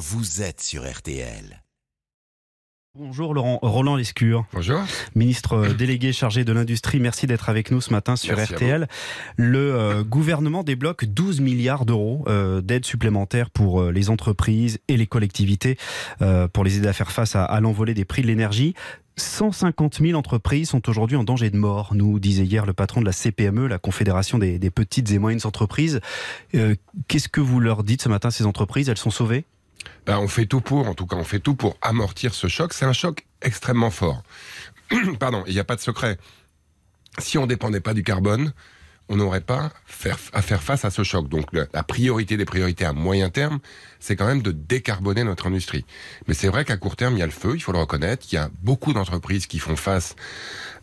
vous êtes sur RTL. Bonjour Laurent, Roland Lescure. Bonjour. Ministre euh, délégué chargé de l'industrie, merci d'être avec nous ce matin sur RTL. Le euh, gouvernement débloque 12 milliards d'euros euh, d'aides supplémentaires pour les entreprises et les collectivités pour les aider à faire face à, l'envolée des prix de l'énergie. 150 000 entreprises sont aujourd'hui en danger de mort, nous disait hier le patron de la CPME, la Confédération des, des petites et moyennes entreprises. Qu'est-ce que vous leur dites ce matin, ces entreprises? Elles sont sauvées? Ben, on fait tout pour, en tout cas, on fait tout pour amortir ce choc. C'est un choc extrêmement fort. Pardon, il n'y a pas de secret. Si on ne dépendait pas du carbone, on n'aurait pas à faire face à ce choc. Donc la priorité des priorités à moyen terme, c'est quand même de décarboner notre industrie. Mais c'est vrai qu'à court terme, il y a le feu, il faut le reconnaître. Il y a beaucoup d'entreprises qui font face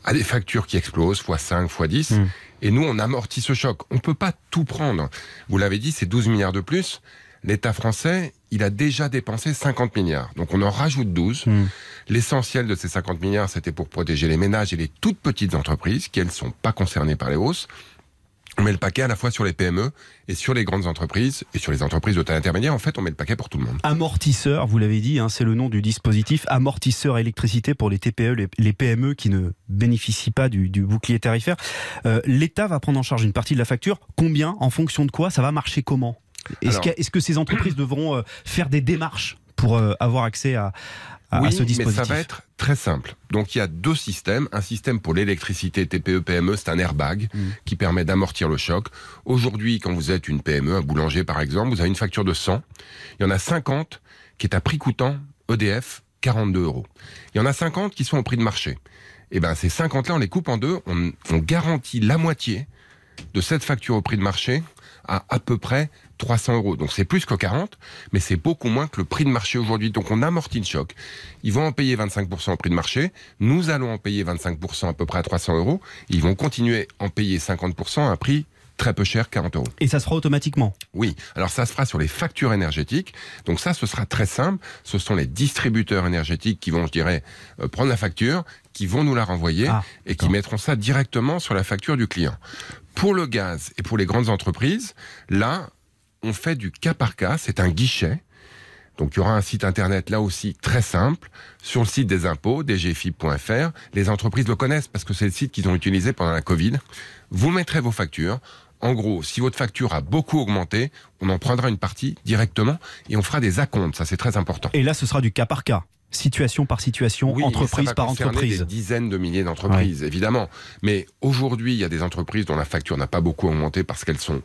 à des factures qui explosent, x 5, x 10. Et nous, on amortit ce choc. On ne peut pas tout prendre. Vous l'avez dit, c'est 12 milliards de plus l'État français, il a déjà dépensé 50 milliards. Donc on en rajoute 12. Hmm. L'essentiel de ces 50 milliards, c'était pour protéger les ménages et les toutes petites entreprises, qui elles ne sont pas concernées par les hausses. On met le paquet à la fois sur les PME et sur les grandes entreprises et sur les entreprises de taille intermédiaire. En fait, on met le paquet pour tout le monde. Amortisseur, vous l'avez dit, hein, c'est le nom du dispositif. Amortisseur électricité pour les TPE, les, PME qui ne bénéficient pas du, bouclier tarifaire. Euh, L'État va prendre en charge une partie de la facture. Combien En fonction de quoi Ça va marcher comment? Est-ce que, ces entreprises devront euh, faire des démarches pour euh, avoir accès à, ce dispositif mais ça va être très simple. Donc il y a deux systèmes. Un système pour l'électricité TPE PME, c'est un airbag mm. qui permet d'amortir le choc. Aujourd'hui, quand vous êtes une PME, un boulanger par exemple, vous avez une facture de 100. Il y en a 50 qui est à prix coûtant EDF 42 euros. Il y en a 50 qui sont au prix de marché. Et eh ben ces 50 là, on les coupe en deux. On, on garantit la moitié de cette facture au prix de marché à à peu près 300 euros. Donc c'est plus que 40, mais c'est beaucoup moins que le prix de marché aujourd'hui. Donc on amortit le choc. Ils vont en payer 25% au prix de marché. Nous allons en payer 25% à peu près à 300 euros. Ils vont continuer à en payer 50% à un prix très peu cher, 40 euros. Et ça se fera automatiquement Oui, alors ça se fera sur les factures énergétiques. Donc ça, ce sera très simple. Ce sont les distributeurs énergétiques qui vont, je dirais, euh, prendre la facture, qui vont nous la renvoyer ah, et qui mettront ça directement sur la facture du client. Pour le gaz et pour les grandes entreprises, là, on fait du cas par cas, c'est un guichet. Donc il y aura un site internet là aussi très simple sur le site des impôts, dgfip.fr. Les entreprises le connaissent parce que c'est le site qu'ils ont utilisé pendant la Covid. Vous mettrez vos factures. En gros, si votre facture a beaucoup augmenté, on en prendra une partie directement et on fera des acomptes. Ça, c'est très important. Et là, ce sera du cas par cas situation par situation, entreprise par entreprise. Des dizaines de milliers d'entreprises, évidemment. Mais aujourd'hui, il y a des entreprises dont la facture n'a pas beaucoup augmenté parce qu'elles sont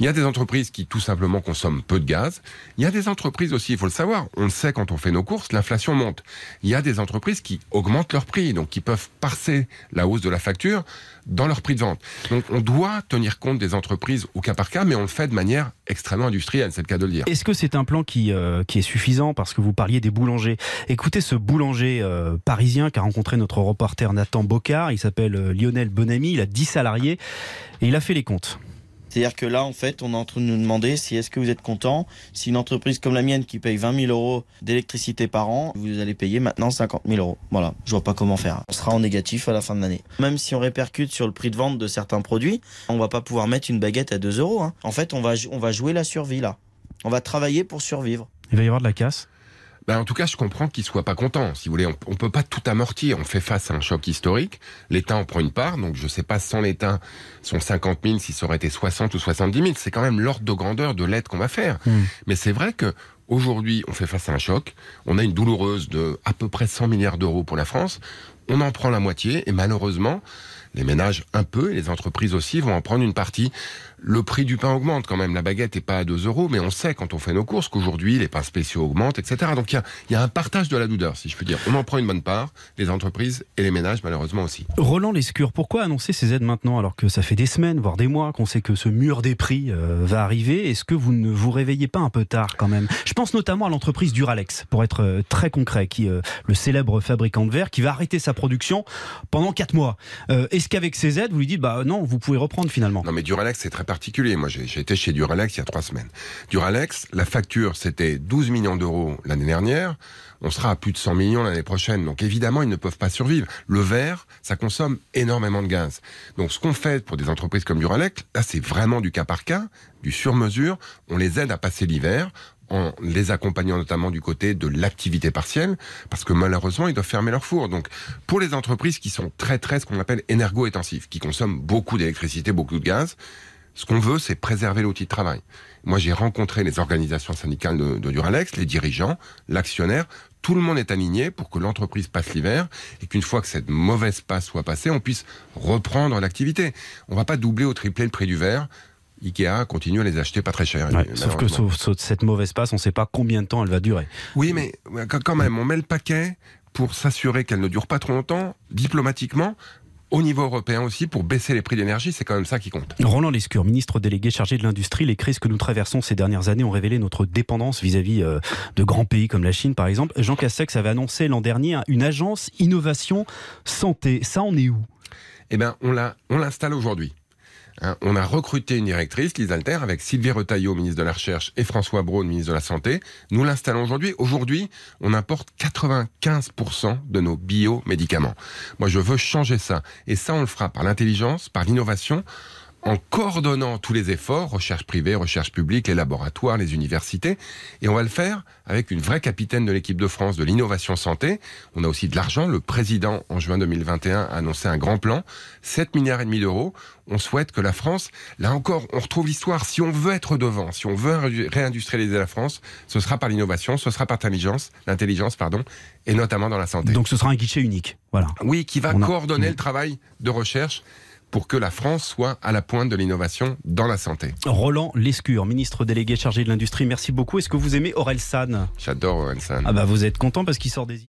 Il y a des entreprises qui tout simplement consomment peu de gaz. Il y a des entreprises aussi, il faut le savoir, on le sait quand on fait nos courses, l'inflation monte. Il y a des entreprises qui augmentent leur prix, donc qui peuvent passer la hausse de la facture dans leur prix de vente. Donc on doit tenir compte des entreprises au cas par cas, mais on le fait de manière extrêmement industrielle, c'est le cas de le dire. Est-ce que c'est un plan qui, euh, est suffisant? Parce que vous parliez des boulangers Écoutez ce boulanger euh, parisien qui a rencontré notre reporter Nathan Bocard, il s'appelle euh, Lionel Bonamy, il a 10 salariés et il a fait les comptes. C'est-à-dire que là, en fait, on est en train de nous demander si est-ce que vous êtes content, si une entreprise comme la mienne qui paye 20 000 euros d'électricité par an, vous allez payer maintenant 50 000 euros. Voilà, je vois pas comment faire. On sera en négatif à la fin de l'année. Même si on répercute sur le prix de vente de certains produits, on va pas pouvoir mettre une baguette à 2 euros. Hein. En fait, on va, on va jouer la survie là. On va travailler pour survivre. Il va y avoir de la casse ben, en tout cas, je comprends qu'il soit pas content. Si vous voulez, on, ne peut pas tout amortir. On fait face à un choc historique. L'État en prend une part. Donc, je sais pas, sans l'État, son 50 000, si ça aurait été 60 ou 70 000, c'est quand même l'ordre de grandeur de l'aide qu'on va faire. Hmm. Mais c'est vrai que aujourd'hui, on fait face à un choc. On a une douloureuse de à peu près 100 milliards d'euros pour la France. On en prend la moitié et malheureusement, les ménages un peu et les entreprises aussi vont en prendre une partie. Le prix du pain augmente quand même. La baguette n'est pas à 2 euros, mais on sait quand on fait nos courses qu'aujourd'hui les pains spéciaux augmentent, etc. Donc il y, a, un partage de la douleur, si je puis dire. On en prend une bonne part, les entreprises et les ménages malheureusement aussi. Roland Lescure, pourquoi annoncer ces aides maintenant alors que ça fait des semaines, voire des mois qu'on sait que ce mur des prix euh, va arriver? Est-ce que vous ne vous réveillez pas un peu tard quand même? Je pense notamment à l'entreprise Duralex, pour être euh, très concret, qui euh, le célèbre fabricant de verre, qui va arrêter sa production pendant 4 mois. Est-ce qu'avec ces aides, vous lui dites bah non, vous pouvez reprendre finalement Non mais Duralex c'est très particulier. Moi, j'ai été chez Duralex il y a trois semaines. Duralex, la facture, c'était 12 millions d'euros l'année dernière. On sera à plus de 100 millions l'année prochaine. Donc évidemment, ils ne peuvent pas survivre. Le verre, ça consomme énormément de gaz. Donc ce qu'on fait pour des entreprises comme Duralex, là, c'est vraiment du cas par cas, du sur-mesure. On les aide à passer l'hiver. En les accompagnant notamment du côté de l'activité partielle, parce que malheureusement, ils doivent fermer leur four. Donc, pour les entreprises qui sont très, très, ce qu'on appelle énergo-intensifs, qui consomment beaucoup d'électricité, beaucoup de gaz, ce qu'on veut, c'est préserver l'outil de travail. Moi, j'ai rencontré les organisations syndicales de, de Duralex, les dirigeants, l'actionnaire. Tout le monde est aligné pour que l'entreprise passe l'hiver et qu'une fois que cette mauvaise passe soit passée, on puisse reprendre l'activité. On va pas doubler ou tripler le prix du verre. Ikea continue à les acheter pas très cher. Ouais, sauf que sauf, sauf cette mauvaise passe, on ne sait pas combien de temps elle va durer. Oui, mais quand même, on met le paquet pour s'assurer qu'elle ne dure pas trop longtemps, diplomatiquement, au niveau européen aussi pour baisser les prix d'énergie, c'est quand même ça qui compte. Roland Lescure, ministre délégué chargé de l'industrie, les crises que nous traversons ces dernières années ont révélé notre dépendance vis-à-vis -vis de grands pays comme la Chine par exemple. Jean Castex avait annoncé l'an dernier une agence innovation santé. Ça en est où? Eh bien, on l'installe aujourd'hui. Hein, on a recruté une directrice, Lise Alter, avec Sylvie Retailleau, ministre de la Recherche, et François Braun, ministre de la Santé. Nous l'installons aujourd'hui. Aujourd'hui, on importe 95% de nos biomédicaments. Moi, je veux changer ça. Et ça, on le fera par l'intelligence, par l'innovation, en coordonnant tous les efforts, recherche privée, recherche publique, les laboratoires, les universités, et on va le faire avec une vraie capitaine de l'équipe de France de l'innovation santé. On a aussi de l'argent. Le président, en juin 2021, a annoncé un grand plan, 7 milliards et demi d'euros. On souhaite que la France, là encore, on retrouve l'histoire. Si on veut être devant, si on veut réindustrialiser la France, ce sera par l'innovation, ce sera par l'intelligence, l'intelligence, pardon, et notamment dans la santé. Donc ce sera un guichet unique, voilà. Oui, qui va on coordonner a... le travail de recherche pour que la France soit à la pointe de l'innovation dans la santé. Roland Lescure, ministre délégué chargé de l'industrie, merci beaucoup. Est-ce que vous aimez Aurel San J'adore Aurel San. Ah bah vous êtes content parce qu'il sort des